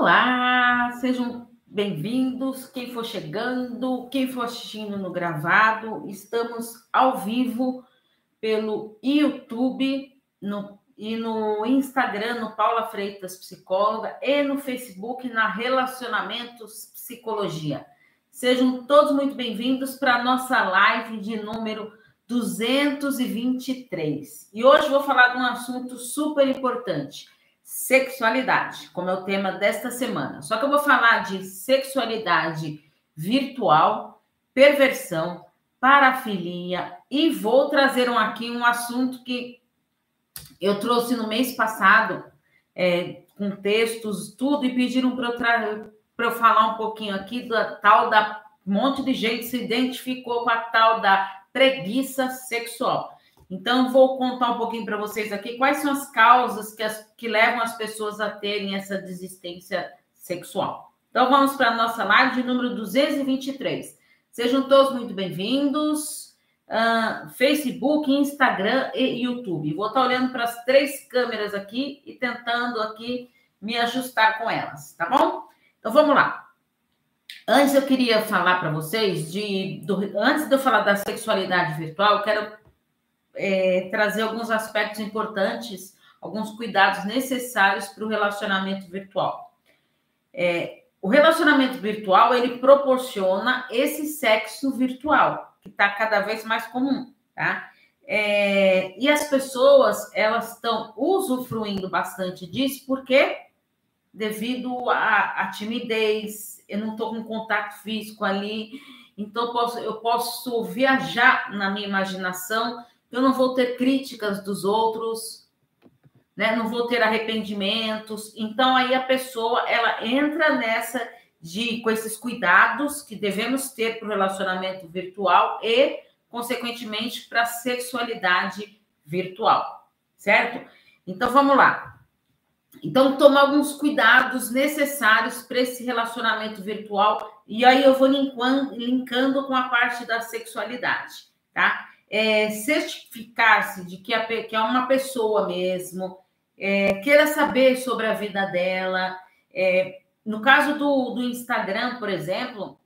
Olá, sejam bem-vindos. Quem for chegando, quem for assistindo no gravado, estamos ao vivo pelo YouTube no, e no Instagram, no Paula Freitas Psicóloga, e no Facebook, na Relacionamentos Psicologia. Sejam todos muito bem-vindos para a nossa live de número 223. E hoje vou falar de um assunto super importante sexualidade, como é o tema desta semana. Só que eu vou falar de sexualidade virtual, perversão, parafilia e vou trazer um, aqui um assunto que eu trouxe no mês passado, é, com textos, tudo, e pediram para eu, eu falar um pouquinho aqui da tal da. Um monte de gente se identificou com a tal da preguiça sexual. Então, vou contar um pouquinho para vocês aqui quais são as causas que, as, que levam as pessoas a terem essa desistência sexual. Então, vamos para a nossa live de número 223. Sejam todos muito bem-vindos. Uh, Facebook, Instagram e YouTube. Vou estar olhando para as três câmeras aqui e tentando aqui me ajustar com elas, tá bom? Então vamos lá. Antes eu queria falar para vocês de do, antes de eu falar da sexualidade virtual, eu quero é, trazer alguns aspectos importantes, alguns cuidados necessários para o relacionamento virtual. É, o relacionamento virtual ele proporciona esse sexo virtual que está cada vez mais comum, tá? É, e as pessoas elas estão usufruindo bastante disso porque devido à timidez, eu não estou com contato físico ali, então posso, eu posso viajar na minha imaginação eu não vou ter críticas dos outros, né? Não vou ter arrependimentos. Então aí a pessoa ela entra nessa de com esses cuidados que devemos ter para o relacionamento virtual e consequentemente para a sexualidade virtual, certo? Então vamos lá. Então toma alguns cuidados necessários para esse relacionamento virtual e aí eu vou linkando, linkando com a parte da sexualidade, tá? É, certificar-se de que, a, que, é uma pessoa mesmo, é, queira saber sobre a vida dela. É, no caso do, do Instagram, por exemplo,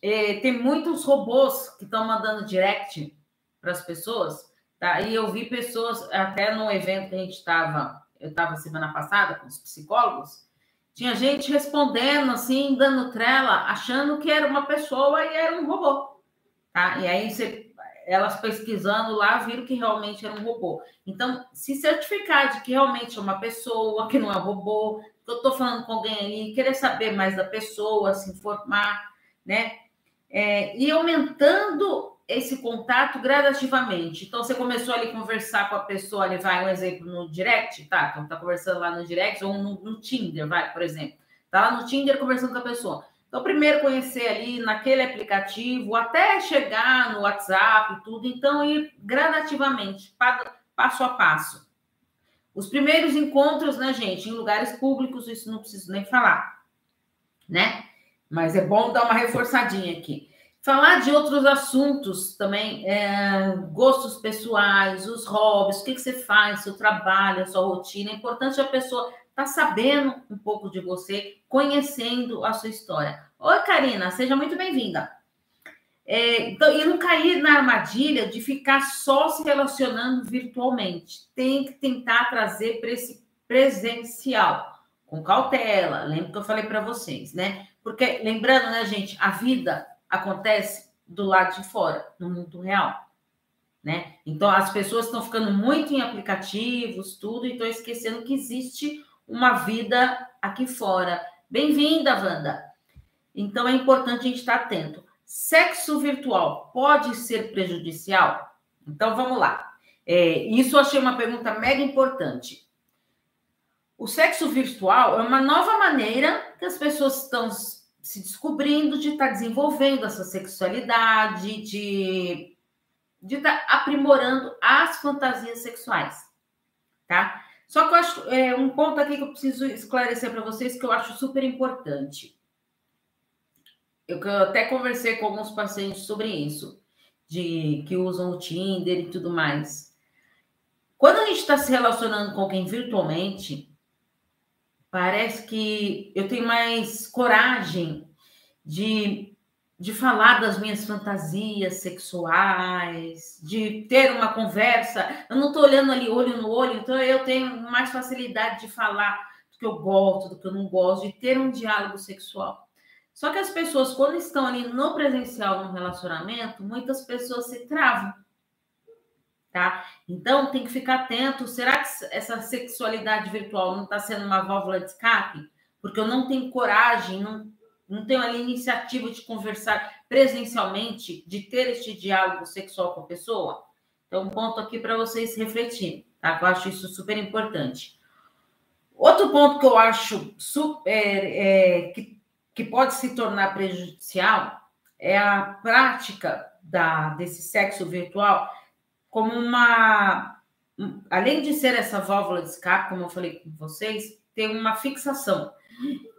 é, tem muitos robôs que estão mandando direct para as pessoas. Tá? E eu vi pessoas, até no evento que a gente estava, eu estava semana passada com os psicólogos, tinha gente respondendo assim, dando trela, achando que era uma pessoa e era um robô. Tá? E aí você elas pesquisando lá viram que realmente era um robô. Então, se certificar de que realmente é uma pessoa, que não é robô, que eu estou falando com alguém ali, querer saber mais da pessoa, se informar, né? É, e aumentando esse contato gradativamente. Então, você começou ali a conversar com a pessoa, ali vai um exemplo no direct, tá? Então, tá conversando lá no direct, ou no, no Tinder, vai, por exemplo. Tá lá no Tinder conversando com a pessoa. Então, primeiro conhecer ali naquele aplicativo, até chegar no WhatsApp e tudo. Então, ir gradativamente, passo a passo. Os primeiros encontros, né, gente, em lugares públicos, isso não preciso nem falar, né? Mas é bom dar uma reforçadinha aqui. Falar de outros assuntos também, é, gostos pessoais, os hobbies, o que, que você faz, seu trabalho, a sua rotina. É importante a pessoa está sabendo um pouco de você, conhecendo a sua história. Oi, Karina, seja muito bem-vinda. É, então, e não cair na armadilha de ficar só se relacionando virtualmente. Tem que tentar trazer para esse presencial, com cautela. Lembra que eu falei para vocês, né? Porque, lembrando, né, gente, a vida acontece do lado de fora, no mundo real. Né? Então, as pessoas estão ficando muito em aplicativos, tudo, e estão esquecendo que existe uma vida aqui fora. Bem-vinda, Wanda. Então é importante a gente estar atento. Sexo virtual pode ser prejudicial? Então vamos lá. É, isso eu achei uma pergunta mega importante. O sexo virtual é uma nova maneira que as pessoas estão se descobrindo de estar desenvolvendo essa sexualidade, de de estar aprimorando as fantasias sexuais, tá? Só que eu acho é, um ponto aqui que eu preciso esclarecer para vocês que eu acho super importante. Eu, eu até conversei com alguns pacientes sobre isso, de que usam o Tinder e tudo mais. Quando a gente está se relacionando com alguém virtualmente, parece que eu tenho mais coragem de, de falar das minhas fantasias sexuais, de ter uma conversa. Eu não estou olhando ali olho no olho, então eu tenho mais facilidade de falar do que eu gosto, do que eu não gosto, de ter um diálogo sexual. Só que as pessoas, quando estão ali no presencial, no relacionamento, muitas pessoas se travam. Tá? Então, tem que ficar atento. Será que essa sexualidade virtual não está sendo uma válvula de escape? Porque eu não tenho coragem, não, não tenho ali iniciativa de conversar presencialmente, de ter este diálogo sexual com a pessoa? Então, ponto aqui para vocês refletirem, tá? Eu acho isso super importante. Outro ponto que eu acho super, é, que que pode se tornar prejudicial é a prática da, desse sexo virtual como uma. Além de ser essa válvula de escape, como eu falei com vocês, tem uma fixação.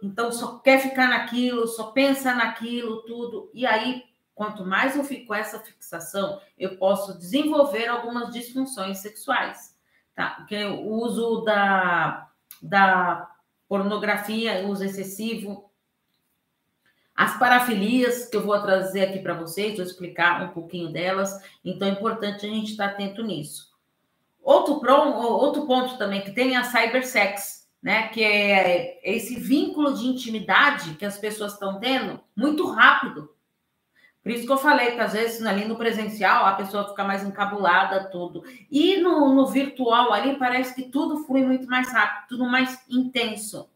Então, só quer ficar naquilo, só pensa naquilo, tudo. E aí, quanto mais eu fico com essa fixação, eu posso desenvolver algumas disfunções sexuais. Tá? Porque o uso da, da pornografia, uso excessivo, as parafilias, que eu vou trazer aqui para vocês, vou explicar um pouquinho delas, então é importante a gente estar atento nisso. Outro, outro ponto também que tem é a cybersex, né? Que é esse vínculo de intimidade que as pessoas estão tendo muito rápido. Por isso que eu falei que às vezes ali no presencial a pessoa fica mais encabulada, tudo. E no, no virtual ali parece que tudo flui muito mais rápido, tudo mais intenso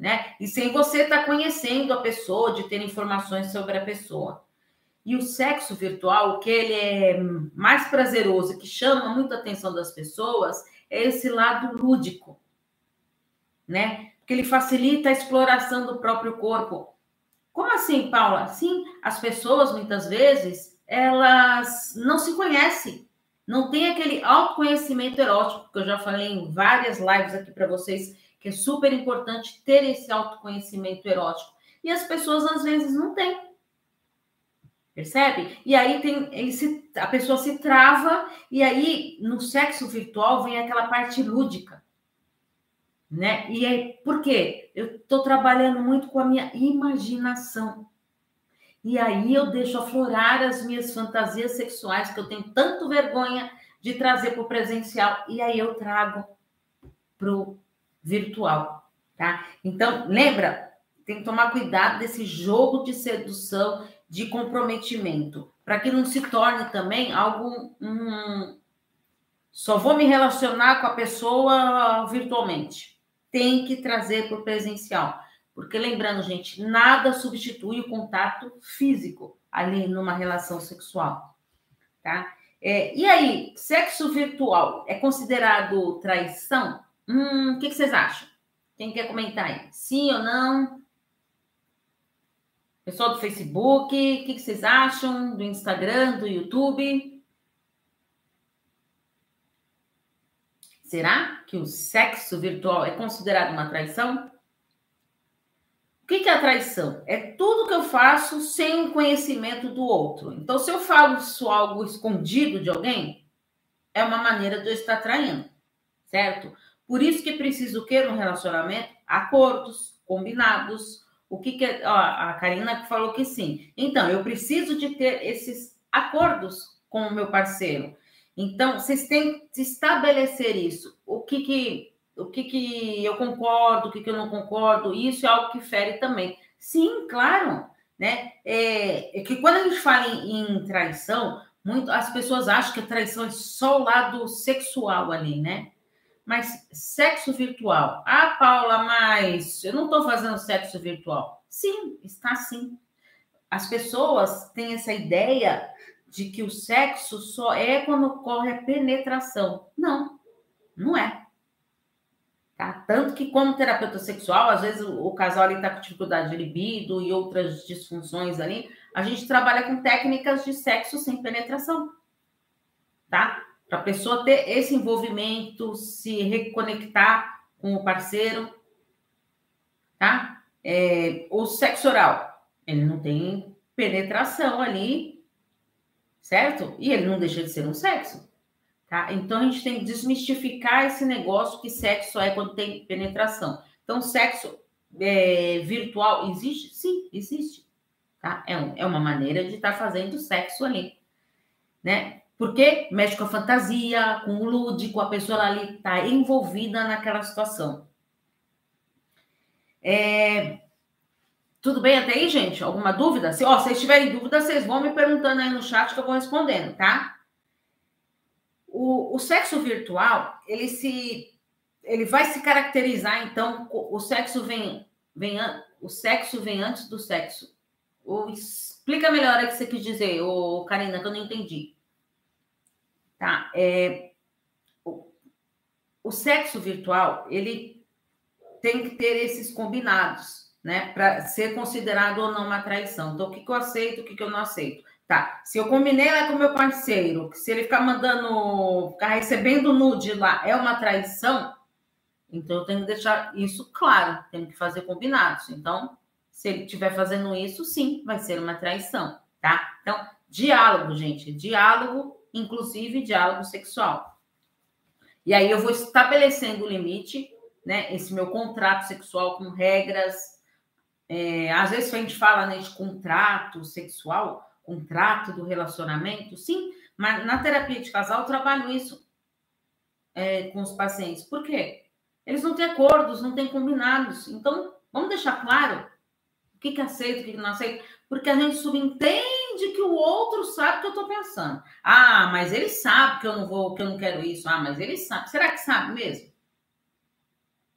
né? E sem você estar tá conhecendo a pessoa, de ter informações sobre a pessoa. E o sexo virtual, o que ele é mais prazeroso, que chama muita atenção das pessoas, é esse lado lúdico, né? Porque ele facilita a exploração do próprio corpo. Como assim, Paula? Sim, as pessoas muitas vezes elas não se conhecem, não tem aquele autoconhecimento erótico que eu já falei em várias lives aqui para vocês que é super importante ter esse autoconhecimento erótico. E as pessoas às vezes não têm. Percebe? E aí tem, a pessoa se trava, e aí no sexo virtual vem aquela parte lúdica. Né? E aí, por quê? Eu estou trabalhando muito com a minha imaginação. E aí eu deixo aflorar as minhas fantasias sexuais, que eu tenho tanto vergonha de trazer para o presencial, e aí eu trago para o virtual, tá? Então, lembra, tem que tomar cuidado desse jogo de sedução, de comprometimento, para que não se torne também algo um, só vou me relacionar com a pessoa virtualmente. Tem que trazer para o presencial. Porque lembrando, gente, nada substitui o contato físico ali numa relação sexual, tá? É, e aí, sexo virtual é considerado traição? Hum, o que, que vocês acham? Quem quer comentar aí? Sim ou não? Pessoal do Facebook, o que, que vocês acham? Do Instagram, do YouTube? Será que o sexo virtual é considerado uma traição? O que é a traição? É tudo que eu faço sem o conhecimento do outro. Então, se eu falo isso algo escondido de alguém, é uma maneira de eu estar traindo, certo? Por isso que precisa o que no relacionamento? Acordos, combinados. O que, que ó, a Karina falou que sim. Então, eu preciso de ter esses acordos com o meu parceiro. Então, vocês têm que estabelecer isso. O que que, o que, que eu concordo, o que, que eu não concordo, isso é algo que fere também. Sim, claro, né? É, é que quando a gente fala em, em traição, muito, as pessoas acham que a traição é só o lado sexual ali, né? Mas sexo virtual. Ah, Paula, mas eu não estou fazendo sexo virtual. Sim, está sim. As pessoas têm essa ideia de que o sexo só é quando ocorre a penetração. Não, não é. Tá? Tanto que, como terapeuta sexual, às vezes o, casal está com dificuldade de libido e outras disfunções ali, a gente trabalha com técnicas de sexo sem penetração. Tá? para a pessoa ter esse envolvimento, se reconectar com o parceiro, tá? É, o sexo oral, ele não tem penetração ali, certo? E ele não deixa de ser um sexo, tá? Então a gente tem que desmistificar esse negócio que sexo só é quando tem penetração. Então, sexo é, virtual existe? Sim, existe. Tá? É, um, é uma maneira de estar tá fazendo sexo ali, né? Porque mexe com a fantasia, com o lúdico, a pessoa ali está envolvida naquela situação. É... Tudo bem até aí, gente? Alguma dúvida? Se ó, vocês tiverem dúvida, vocês vão me perguntando aí no chat que eu vou respondendo, tá? O, o sexo virtual, ele se ele vai se caracterizar, então, o sexo vem, vem o sexo vem antes do sexo. Ou explica melhor o que você quis dizer, ô, Karina, que eu não entendi. Tá, é, o, o sexo virtual, ele tem que ter esses combinados, né, para ser considerado ou não uma traição. Então, o que, que eu aceito, o que, que eu não aceito. Tá, se eu combinei lá com meu parceiro, se ele ficar mandando, ficar recebendo nude lá, é uma traição, então eu tenho que deixar isso claro, tenho que fazer combinados. Então, se ele estiver fazendo isso, sim, vai ser uma traição, tá? Então, diálogo, gente, diálogo, inclusive diálogo sexual. E aí eu vou estabelecendo o limite, né? Esse meu contrato sexual com regras. É, às vezes a gente fala né, de contrato sexual, contrato do relacionamento, sim, mas na terapia de casal eu trabalho isso é, com os pacientes. Por quê? Eles não têm acordos, não têm combinados. Então, vamos deixar claro o que, que aceita, o que, que não aceita, porque a gente subentende que o outro sabe o que eu estou pensando. Ah, mas ele sabe que eu não vou, que eu não quero isso. Ah, mas ele sabe. Será que sabe mesmo?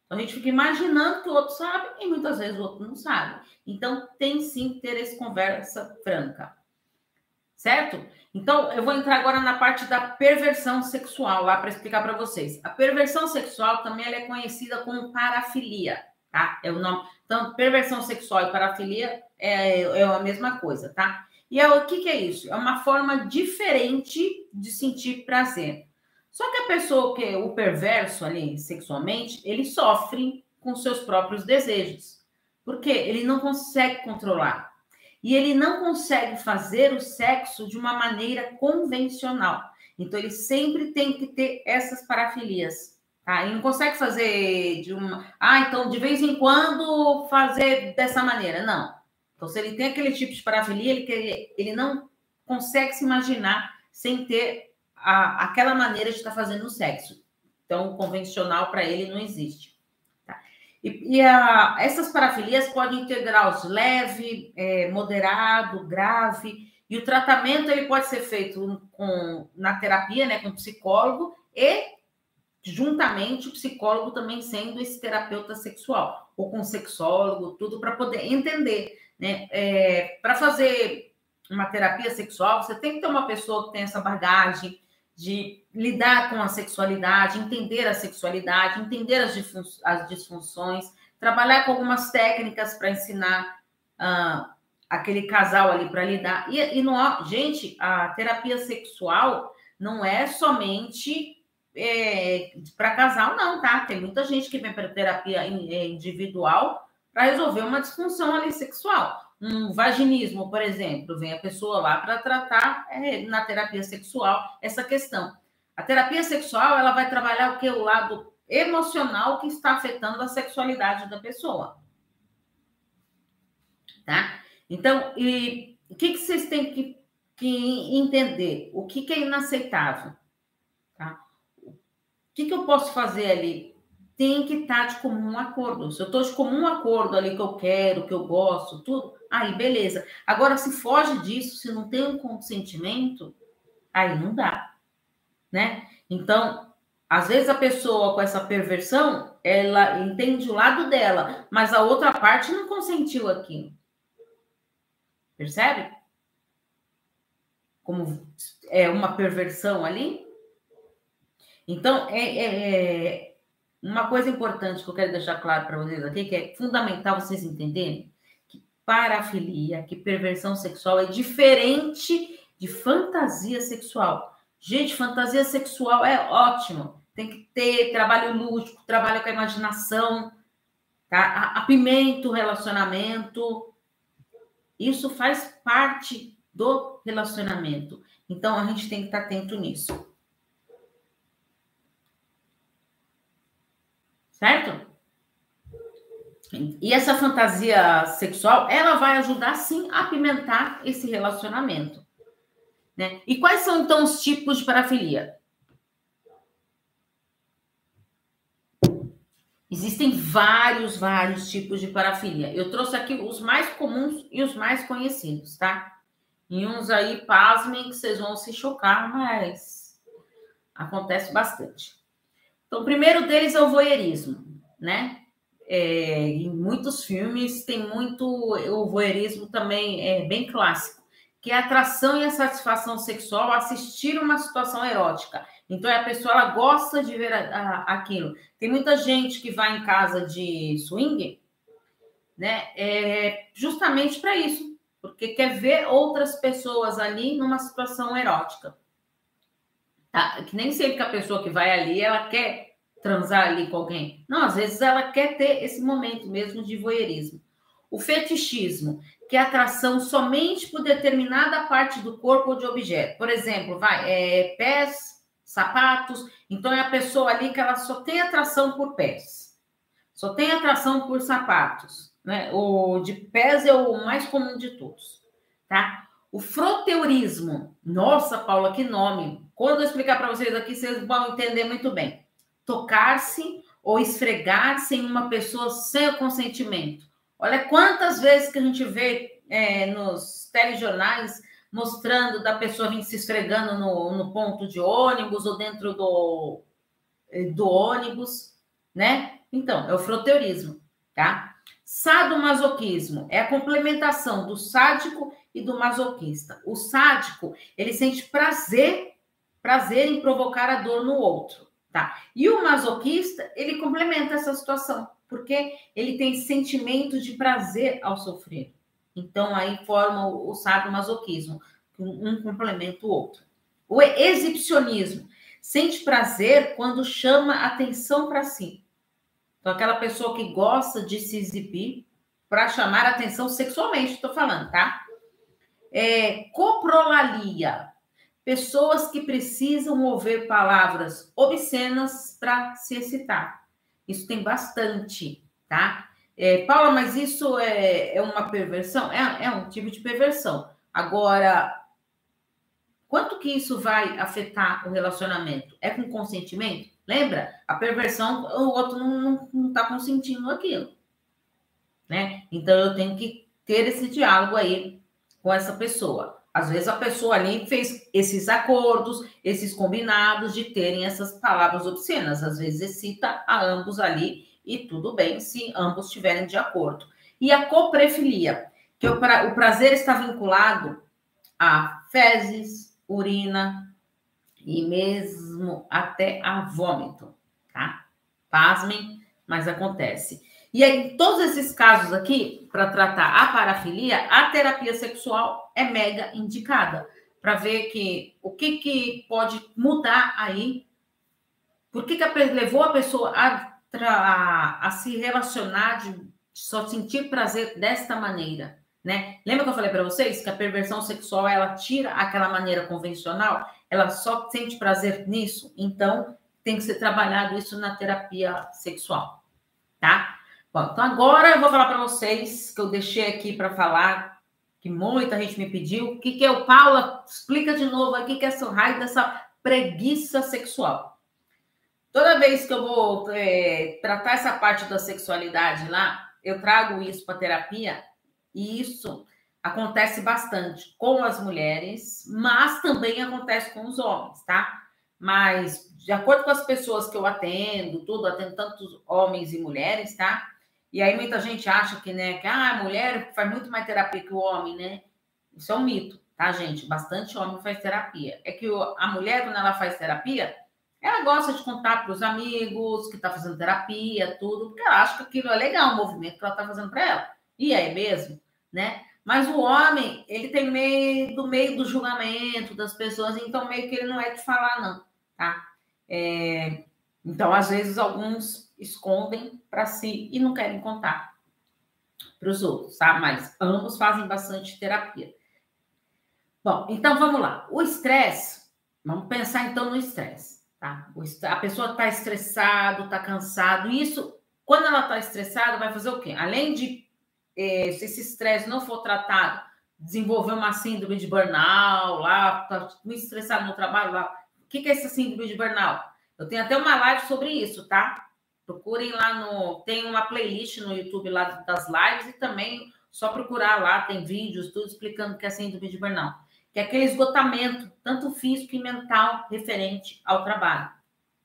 A gente fica imaginando que o outro sabe e muitas vezes o outro não sabe. Então, tem sim que ter essa conversa franca certo? Então, eu vou entrar agora na parte da perversão sexual, lá para explicar para vocês. A perversão sexual também é conhecida como parafilia, tá? É o nome. Então, perversão sexual e parafilia é, é a mesma coisa, tá? E é, o que, que é isso? É uma forma diferente de sentir prazer. Só que a pessoa que é o perverso ali sexualmente, ele sofre com seus próprios desejos. Porque ele não consegue controlar e ele não consegue fazer o sexo de uma maneira convencional. Então, ele sempre tem que ter essas parafilias. Tá? Ele não consegue fazer de uma. Ah, então de vez em quando fazer dessa maneira. Não. Então, se ele tem aquele tipo de parafilia, ele, ele não consegue se imaginar sem ter a, aquela maneira de estar fazendo o sexo. Então, convencional para ele não existe. E, e a, essas parafilias podem ter graus leve, é, moderado, grave, e o tratamento ele pode ser feito com, na terapia, né, com psicólogo, e juntamente o psicólogo também sendo esse terapeuta sexual, ou com sexólogo, tudo para poder entender. Né? É, para fazer uma terapia sexual, você tem que ter uma pessoa que tem essa bagagem, de lidar com a sexualidade, entender a sexualidade, entender as, as disfunções, trabalhar com algumas técnicas para ensinar uh, aquele casal ali para lidar. E, e não, gente, a terapia sexual não é somente é, para casal, não, tá? Tem muita gente que vem para terapia é, individual para resolver uma disfunção ali sexual um vaginismo, por exemplo, vem a pessoa lá para tratar é, na terapia sexual essa questão. A terapia sexual ela vai trabalhar o que o lado emocional que está afetando a sexualidade da pessoa, tá? Então, e o que, que vocês têm que, que entender? O que, que é inaceitável, tá? O que, que eu posso fazer ali tem que estar de comum acordo. Se eu estou de comum acordo ali que eu quero, que eu gosto, tudo, aí beleza. Agora, se foge disso, se não tem um consentimento, aí não dá, né? Então, às vezes a pessoa com essa perversão, ela entende o lado dela, mas a outra parte não consentiu aquilo. Percebe? Como é uma perversão ali. Então, é, é, é uma coisa importante que eu quero deixar claro para vocês aqui, que é fundamental vocês entenderem, que parafilia, que perversão sexual é diferente de fantasia sexual. Gente, fantasia sexual é ótimo. Tem que ter trabalho lúdico, trabalho com a imaginação, tá? apimenta o relacionamento. Isso faz parte do relacionamento. Então, a gente tem que estar atento nisso. Certo? E essa fantasia sexual, ela vai ajudar sim a apimentar esse relacionamento. Né? E quais são então os tipos de parafilia? Existem vários, vários tipos de parafilia. Eu trouxe aqui os mais comuns e os mais conhecidos, tá? E uns aí, pasmem, que vocês vão se chocar, mas acontece bastante. Então, o primeiro deles é o voyeurismo, né? É, em muitos filmes tem muito o voyeurismo também é bem clássico, que é a atração e a satisfação sexual assistir uma situação erótica. Então a pessoa ela gosta de ver a, a, aquilo. Tem muita gente que vai em casa de swing, né? É, justamente para isso, porque quer ver outras pessoas ali numa situação erótica. Tá? Que nem sempre que a pessoa que vai ali ela quer transar ali com alguém. Não, às vezes ela quer ter esse momento mesmo de voyeurismo. O fetichismo, que é atração somente por determinada parte do corpo ou de objeto. Por exemplo, vai, é, pés, sapatos. Então é a pessoa ali que ela só tem atração por pés. Só tem atração por sapatos, né? O de pés é o mais comum de todos, tá? O froteurismo. Nossa, Paula, que nome. Quando eu explicar para vocês aqui, vocês vão entender muito bem tocar-se ou esfregar-se em uma pessoa sem o consentimento. Olha quantas vezes que a gente vê é, nos telejornais mostrando da pessoa vir se esfregando no, no ponto de ônibus ou dentro do, é, do ônibus, né? Então, é o froteurismo, tá? Sadomasoquismo é a complementação do sádico e do masoquista. O sádico, ele sente prazer, prazer em provocar a dor no outro. Tá? E o masoquista, ele complementa essa situação, porque ele tem sentimento de prazer ao sofrer. Então, aí forma o, o masoquismo, um complementa o outro. O exibicionismo sente prazer quando chama atenção para si. Então, aquela pessoa que gosta de se exibir para chamar atenção sexualmente, estou falando, tá? É, coprolalia pessoas que precisam ouvir palavras obscenas para se excitar. Isso tem bastante, tá? É, Paula, mas isso é, é uma perversão? É, é um tipo de perversão. Agora, quanto que isso vai afetar o relacionamento? É com consentimento? Lembra? A perversão, o outro não está consentindo aquilo. Né? Então, eu tenho que ter esse diálogo aí com essa pessoa. Às vezes a pessoa ali fez esses acordos, esses combinados de terem essas palavras obscenas. Às vezes excita a ambos ali e tudo bem se ambos estiverem de acordo. E a coprefilia, que o, pra, o prazer está vinculado a fezes, urina e mesmo até a vômito, tá? Pasmem, mas acontece. E aí, todos esses casos aqui, para tratar a parafilia, a terapia sexual é mega indicada para ver que o que, que pode mudar aí, por que, que levou a pessoa a, a, a se relacionar, de só sentir prazer desta maneira, né? Lembra que eu falei para vocês que a perversão sexual ela tira aquela maneira convencional, ela só sente prazer nisso, então tem que ser trabalhado isso na terapia sexual, tá? Bom, então agora eu vou falar para vocês que eu deixei aqui para falar, que muita gente me pediu, o que, que é o Paula? Explica de novo aqui que é esse raio dessa preguiça sexual. Toda vez que eu vou é, tratar essa parte da sexualidade lá, eu trago isso para terapia e isso acontece bastante com as mulheres, mas também acontece com os homens, tá? Mas de acordo com as pessoas que eu atendo, tudo, atendo tantos homens e mulheres, tá? E aí muita gente acha que, né, que ah, a mulher faz muito mais terapia que o homem, né? Isso é um mito, tá, gente? Bastante homem faz terapia. É que a mulher, quando ela faz terapia, ela gosta de contar para os amigos que está fazendo terapia, tudo, porque ela acha que aquilo é legal, o movimento que ela está fazendo para ela. E é mesmo, né? Mas o homem, ele tem meio do meio do julgamento das pessoas, então meio que ele não é de falar, não, tá? É, então, às vezes, alguns escondem para si e não querem contar para os outros, tá? Mas ambos fazem bastante terapia. Bom, então vamos lá. O estresse, vamos pensar então no estresse, tá? A pessoa está estressado, está cansado, isso quando ela está estressada, vai fazer o quê? Além de, eh, se esse estresse não for tratado, desenvolver uma síndrome de burnout, lá, tá muito estressado no trabalho, lá. O que, que é essa síndrome de burnout? Eu tenho até uma live sobre isso, tá? Procurem lá no. Tem uma playlist no YouTube lá das lives e também só procurar lá, tem vídeos, tudo explicando o que é síndrome de burnout. Que é aquele esgotamento, tanto físico e mental, referente ao trabalho.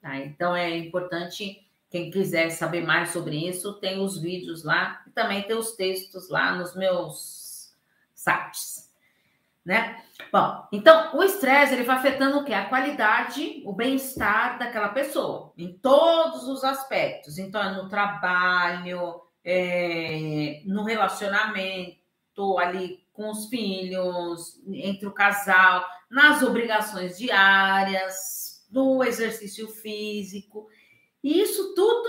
Tá? Então é importante, quem quiser saber mais sobre isso, tem os vídeos lá e também tem os textos lá nos meus sites. Né? Bom, então o estresse ele vai afetando o que? A qualidade, o bem-estar daquela pessoa, em todos os aspectos. Então, é no trabalho, é, no relacionamento ali com os filhos, entre o casal, nas obrigações diárias, no exercício físico. E isso tudo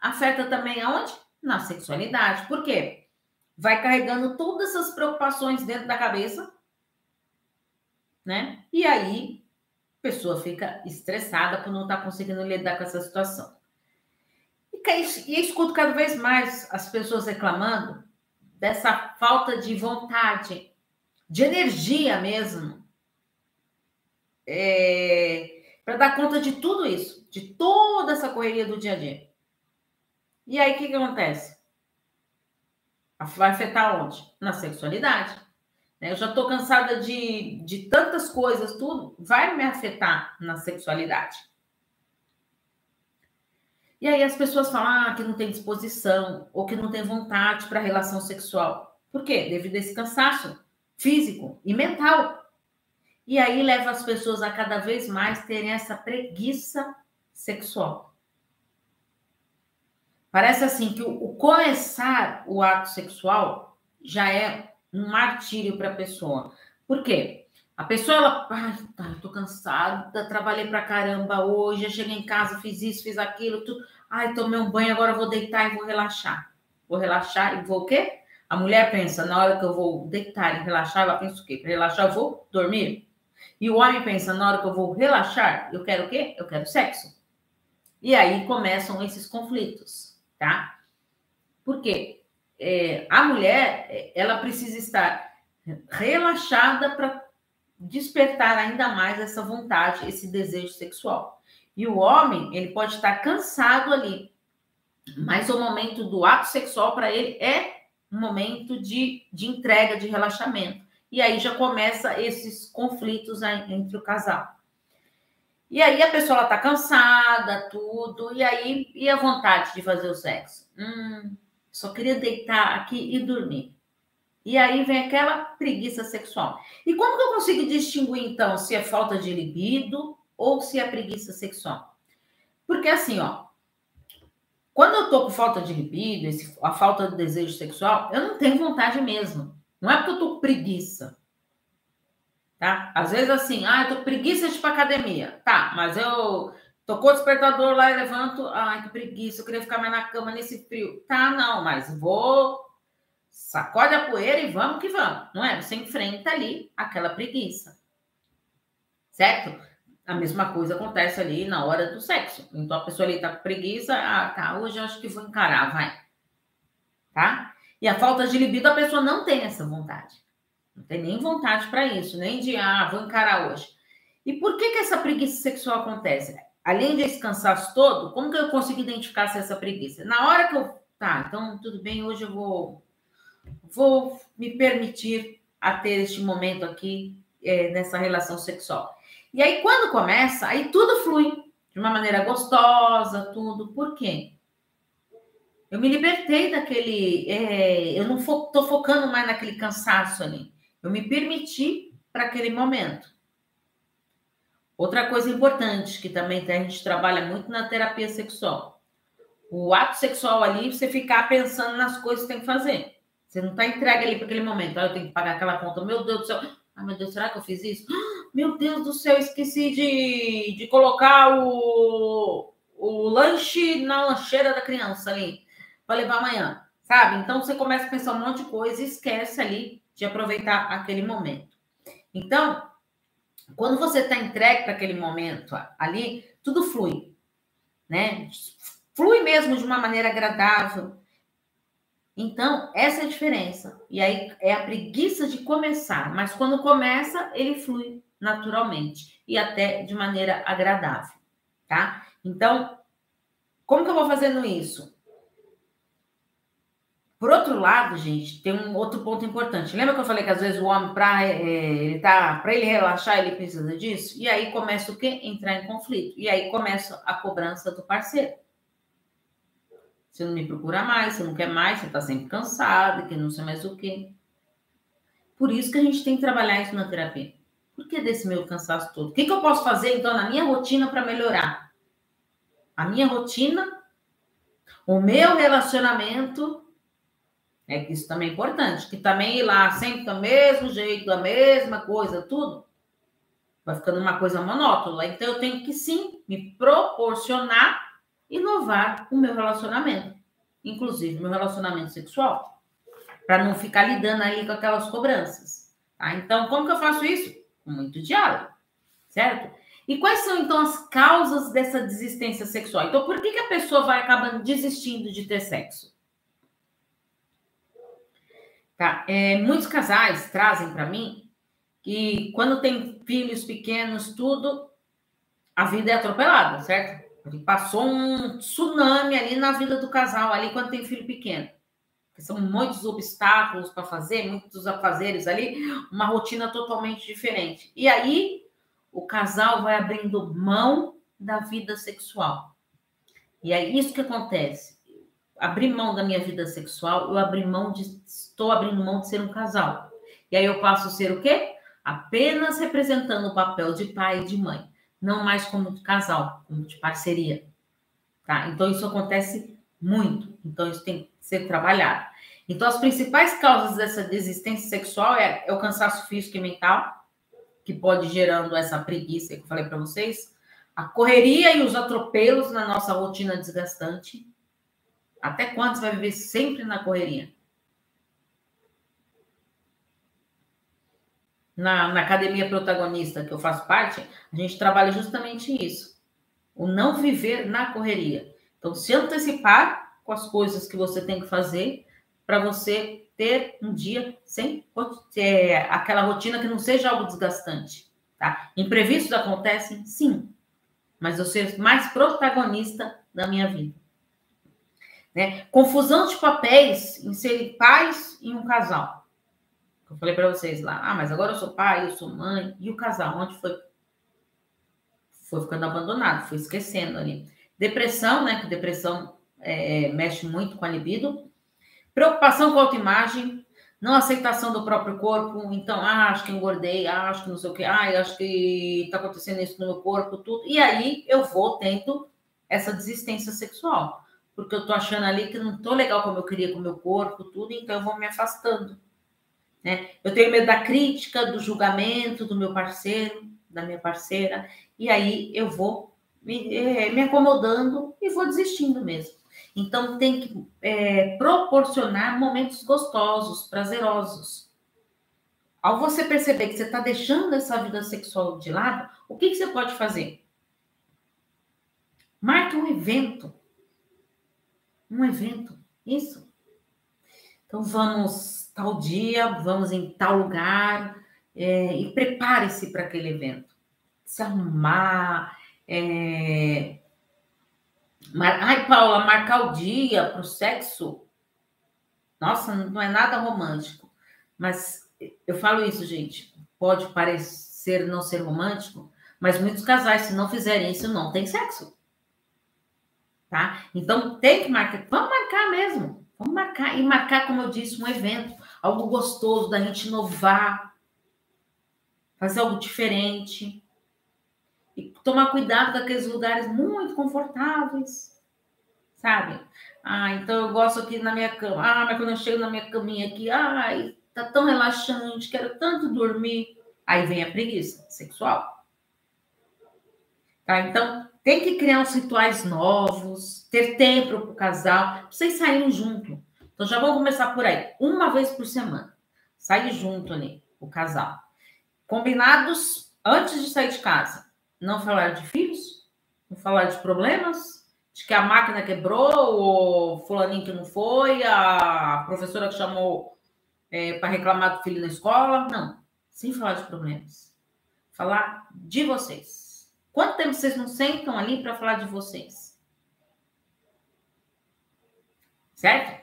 afeta também aonde? Na sexualidade. Por quê? Vai carregando todas essas preocupações dentro da cabeça né? E aí a pessoa fica estressada por não estar tá conseguindo lidar com essa situação. E, e escuto cada vez mais as pessoas reclamando dessa falta de vontade, de energia mesmo, é, para dar conta de tudo isso, de toda essa correria do dia a dia. E aí o que, que acontece? Vai afetar onde? Na sexualidade. Né? Eu já estou cansada de, de tantas coisas, tudo vai me afetar na sexualidade. E aí as pessoas falam ah, que não tem disposição ou que não tem vontade para relação sexual. Por quê? Devido a esse cansaço físico e mental. E aí leva as pessoas a cada vez mais terem essa preguiça sexual. Parece assim que o, começar o ato sexual já é um martírio para a pessoa. Por quê? A pessoa, ela, ai, tá, tô cansada, trabalhei pra caramba hoje, cheguei em casa, fiz isso, fiz aquilo, tudo. Ai, tomei um banho, agora vou deitar e vou relaxar. Vou relaxar e vou o quê? A mulher pensa, na hora que eu vou deitar e relaxar, ela pensa o quê? Para relaxar, eu vou dormir. E o homem pensa, na hora que eu vou relaxar, eu quero o quê? Eu quero sexo. E aí começam esses conflitos, tá? Por quê? É, a mulher é, ela precisa estar relaxada para despertar ainda mais essa vontade, esse desejo sexual. E o homem, ele pode estar cansado ali, mas o momento do ato sexual para ele é um momento de, de entrega, de relaxamento. E aí já começa esses conflitos entre o casal. E aí a pessoa está cansada, tudo, e aí e a vontade de fazer o sexo? Hum, só queria deitar aqui e dormir. E aí vem aquela preguiça sexual. E como que eu consigo distinguir, então, se é falta de libido ou se é preguiça sexual? Porque assim, ó, quando eu tô com falta de libido, esse, a falta de desejo sexual, eu não tenho vontade mesmo. Não é porque eu tô com preguiça. Tá? Às vezes assim, ah, eu tô com preguiça de ir pra academia. Tá, mas eu Tocou o despertador lá e levanto. Ai, que preguiça, eu queria ficar mais na cama nesse frio. Tá, não, mas vou. Sacode a poeira e vamos que vamos. Não é? Você enfrenta ali aquela preguiça. Certo? A mesma coisa acontece ali na hora do sexo. Então a pessoa ali tá com preguiça. Ah, tá, hoje eu acho que vou encarar, vai. Tá? E a falta de libido, a pessoa não tem essa vontade. Não tem nem vontade para isso, nem de, ah, vou encarar hoje. E por que, que essa preguiça sexual acontece? Além desse cansaço todo, como que eu consigo identificar se essa preguiça? Na hora que eu. Tá, então tudo bem, hoje eu vou, vou me permitir a ter este momento aqui é, nessa relação sexual. E aí, quando começa, aí tudo flui de uma maneira gostosa, tudo. Por quê? Eu me libertei daquele. É, eu não estou fo focando mais naquele cansaço ali. Eu me permiti para aquele momento. Outra coisa importante que também a gente trabalha muito na terapia sexual. O ato sexual ali, você ficar pensando nas coisas que tem que fazer. Você não está entregue ali para aquele momento. Ah, eu tenho que pagar aquela conta. Meu Deus do céu. Ah, meu Deus, será que eu fiz isso? Ah, meu Deus do céu, esqueci de, de colocar o, o lanche na lancheira da criança ali para levar amanhã, sabe? Então você começa a pensar um monte de coisa e esquece ali de aproveitar aquele momento. Então, quando você está entregue para aquele momento ali, tudo flui, né? flui mesmo de uma maneira agradável. Então, essa é a diferença. E aí é a preguiça de começar, mas quando começa, ele flui naturalmente e até de maneira agradável, tá? Então, como que eu vou fazendo isso? Por outro lado, gente, tem um outro ponto importante. Lembra que eu falei que às vezes o homem, para é, ele tá, ele relaxar, ele precisa disso? E aí começa o quê? Entrar em conflito. E aí começa a cobrança do parceiro. Você não me procura mais, você não quer mais, você está sempre cansado, que não sei mais o quê. Por isso que a gente tem que trabalhar isso na terapia. Por que desse meu cansaço todo? O que, que eu posso fazer, então, na minha rotina para melhorar? A minha rotina, o meu relacionamento é que isso também é importante, que também ir lá sempre do mesmo jeito, da mesma coisa, tudo, vai ficando uma coisa monótona. Então eu tenho que sim me proporcionar inovar o meu relacionamento, inclusive meu relacionamento sexual, para não ficar lidando ali com aquelas cobranças. Tá? Então, como que eu faço isso? Com muito diálogo, certo? E quais são então as causas dessa desistência sexual? Então, por que, que a pessoa vai acabando desistindo de ter sexo? Tá? É, muitos casais trazem para mim que quando tem filhos pequenos, tudo, a vida é atropelada, certo? Porque passou um tsunami ali na vida do casal, ali quando tem filho pequeno. São muitos obstáculos para fazer, muitos afazeres ali, uma rotina totalmente diferente. E aí, o casal vai abrindo mão da vida sexual. E é isso que acontece abrir mão da minha vida sexual, eu abri mão de estou abrindo mão de ser um casal. E aí eu passo a ser o quê? Apenas representando o papel de pai e de mãe, não mais como de casal, como de parceria. Tá? Então isso acontece muito. Então isso tem que ser trabalhado. Então as principais causas dessa desistência sexual é, é o cansaço físico e mental, que pode gerando essa preguiça que eu falei para vocês, a correria e os atropelos na nossa rotina desgastante, até quando você vai viver sempre na correria? Na, na academia protagonista que eu faço parte, a gente trabalha justamente isso. O não viver na correria. Então, se antecipar com as coisas que você tem que fazer para você ter um dia sem é, aquela rotina que não seja algo desgastante. Tá? Imprevistos acontecem? Sim. Mas eu ser mais protagonista da minha vida. Né? Confusão de papéis em serem pais em um casal. Eu falei para vocês lá, ah, mas agora eu sou pai, eu sou mãe, e o casal, onde foi? Foi ficando abandonado, foi esquecendo ali. Depressão, né? Que depressão é, mexe muito com a libido. Preocupação com a autoimagem, não aceitação do próprio corpo. Então, ah, acho que engordei, ah, acho que não sei o que, ah, acho que está acontecendo isso no meu corpo, tudo. E aí eu vou tendo essa desistência sexual porque eu tô achando ali que não tô legal como eu queria com o meu corpo, tudo, então eu vou me afastando. Né? Eu tenho medo da crítica, do julgamento do meu parceiro, da minha parceira, e aí eu vou me, é, me acomodando e vou desistindo mesmo. Então tem que é, proporcionar momentos gostosos, prazerosos. Ao você perceber que você está deixando essa vida sexual de lado, o que, que você pode fazer? Marque um evento um evento, isso. Então vamos tal dia, vamos em tal lugar é, e prepare-se para aquele evento. Se arrumar. É... Mar... Ai, Paula, marcar o dia para o sexo. Nossa, não é nada romântico. Mas eu falo isso, gente. Pode parecer não ser romântico, mas muitos casais, se não fizerem isso, não tem sexo tá? Então tem que marcar, vamos marcar mesmo, vamos marcar e marcar, como eu disse, um evento, algo gostoso da gente inovar, fazer algo diferente e tomar cuidado daqueles lugares muito confortáveis, sabe? Ah, então eu gosto aqui na minha cama. Ah, mas quando eu chego na minha caminha aqui, ai, tá tão relaxante, quero tanto dormir. Aí vem a preguiça sexual. Tá? Então, tem que criar uns rituais novos, ter tempo para o casal, vocês saírem junto. Então já vamos começar por aí, uma vez por semana. Sair junto ali, o casal. Combinados antes de sair de casa. Não falar de filhos, não falar de problemas, de que a máquina quebrou, o fulaninho que não foi, a professora que chamou é, para reclamar do filho na escola. Não, sem falar de problemas. Falar de vocês. Quanto tempo vocês não sentam ali para falar de vocês? Certo?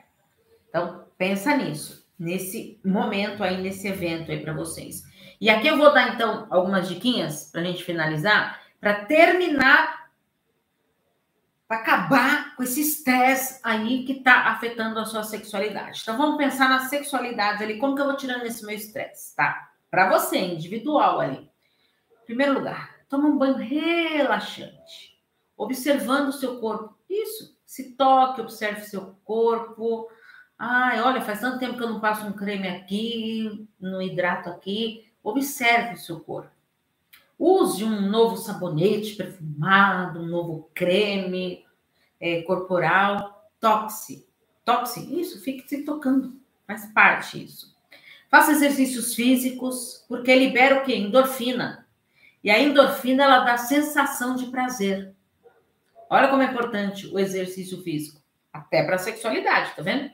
Então, pensa nisso, nesse momento aí, nesse evento aí para vocês. E aqui eu vou dar, então, algumas diquinhas para a gente finalizar, para terminar para acabar com esse estresse aí que está afetando a sua sexualidade. Então vamos pensar na sexualidade ali, como que eu vou tirando esse meu estresse, tá? Para você, individual ali. Primeiro lugar, toma um banho relaxante, observando o seu corpo. Isso, se toque, observe seu corpo. Ai, olha, faz tanto tempo que eu não passo um creme aqui, no hidrato aqui. Observe o seu corpo. Use um novo sabonete perfumado, um novo creme é, corporal. Toxe. Toxe. Isso, fique se tocando. Faz parte isso. Faça exercícios físicos, porque libera o quê? Endorfina. E a endorfina, ela dá sensação de prazer. Olha como é importante o exercício físico. Até para a sexualidade, tá vendo?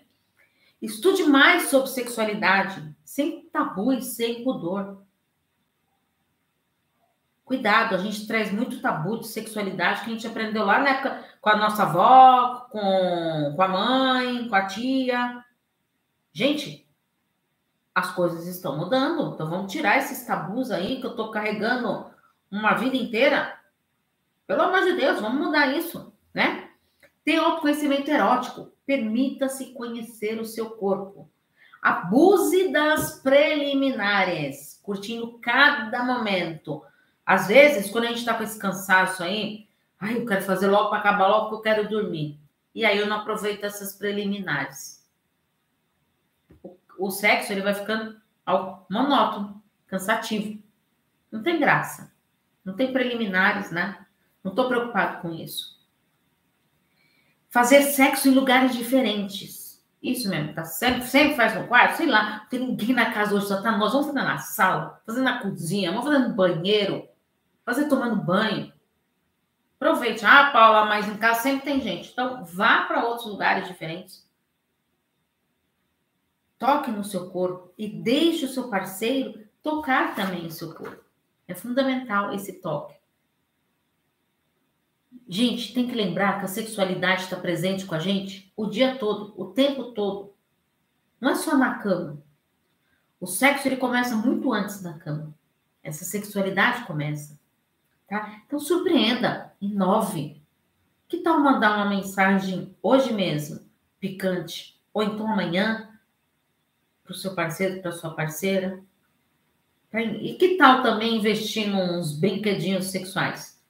Estude mais sobre sexualidade, sem tabu e sem pudor. Cuidado, a gente traz muito tabu de sexualidade que a gente aprendeu lá na época com a nossa avó, com, com a mãe, com a tia. Gente, as coisas estão mudando. Então vamos tirar esses tabus aí que eu tô carregando uma vida inteira. Pelo amor de Deus, vamos mudar isso, né? Tem autoconhecimento erótico. Permita-se conhecer o seu corpo. Abuse das preliminares, curtindo cada momento às vezes, quando a gente está com esse cansaço aí, ai, eu quero fazer logo para acabar logo porque eu quero dormir. E aí eu não aproveito essas preliminares. O, o sexo ele vai ficando monótono, cansativo. Não tem graça. Não tem preliminares, né? Não estou preocupado com isso. Fazer sexo em lugares diferentes. Isso mesmo, tá sempre, sempre faz no quarto, sei lá, porque ninguém na casa hoje só tá nós, vamos fazer na sala, fazer na cozinha, vamos fazer no banheiro, fazer tomando banho. Aproveite. Ah, Paula, mas em casa sempre tem gente. Então, vá para outros lugares diferentes. Toque no seu corpo e deixe o seu parceiro tocar também o seu corpo. É fundamental esse toque. Gente, tem que lembrar que a sexualidade está presente com a gente o dia todo, o tempo todo. Não é só na cama. O sexo ele começa muito antes da cama. Essa sexualidade começa. Tá? Então, surpreenda, inove. Que tal mandar uma mensagem hoje mesmo, picante, ou então amanhã, para o seu parceiro, para sua parceira? E que tal também investir nos brinquedinhos sexuais?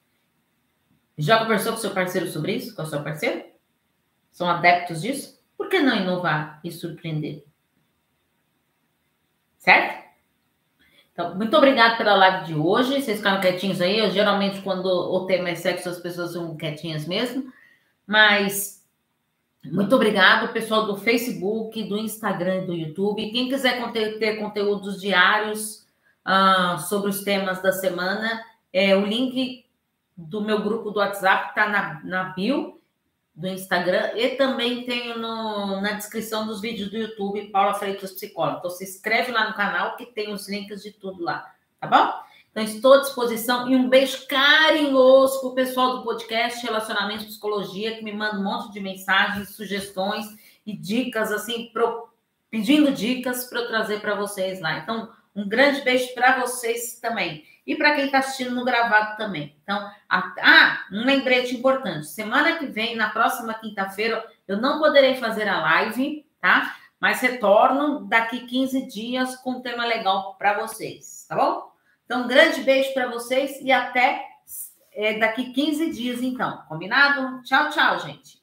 Já conversou com seu parceiro sobre isso? Com a sua parceira? São adeptos disso? Por que não inovar e surpreender? Certo? Então, muito obrigada pela live de hoje. Vocês ficaram quietinhos aí. Eu, geralmente, quando o tema é sexo, as pessoas são quietinhas mesmo. Mas muito obrigado, pessoal do Facebook, do Instagram e do YouTube. Quem quiser ter conteúdos diários uh, sobre os temas da semana, é, o link do meu grupo do WhatsApp está na, na bio do Instagram e também tenho no, na descrição dos vídeos do YouTube, Paula Freitas Psicóloga. Então, se inscreve lá no canal que tem os links de tudo lá, tá bom? Então, estou à disposição e um beijo carinhoso para o pessoal do podcast Relacionamento e Psicologia, que me manda um monte de mensagens, sugestões e dicas, assim, pro, pedindo dicas para eu trazer para vocês lá. Então, um grande beijo para vocês também. E para quem está assistindo no gravado também. Então, a, ah, um lembrete importante. Semana que vem, na próxima quinta-feira, eu não poderei fazer a live, tá? Mas retorno daqui 15 dias com um tema legal para vocês, tá bom? Então, um grande beijo para vocês e até é, daqui 15 dias, então. Combinado? Tchau, tchau, gente.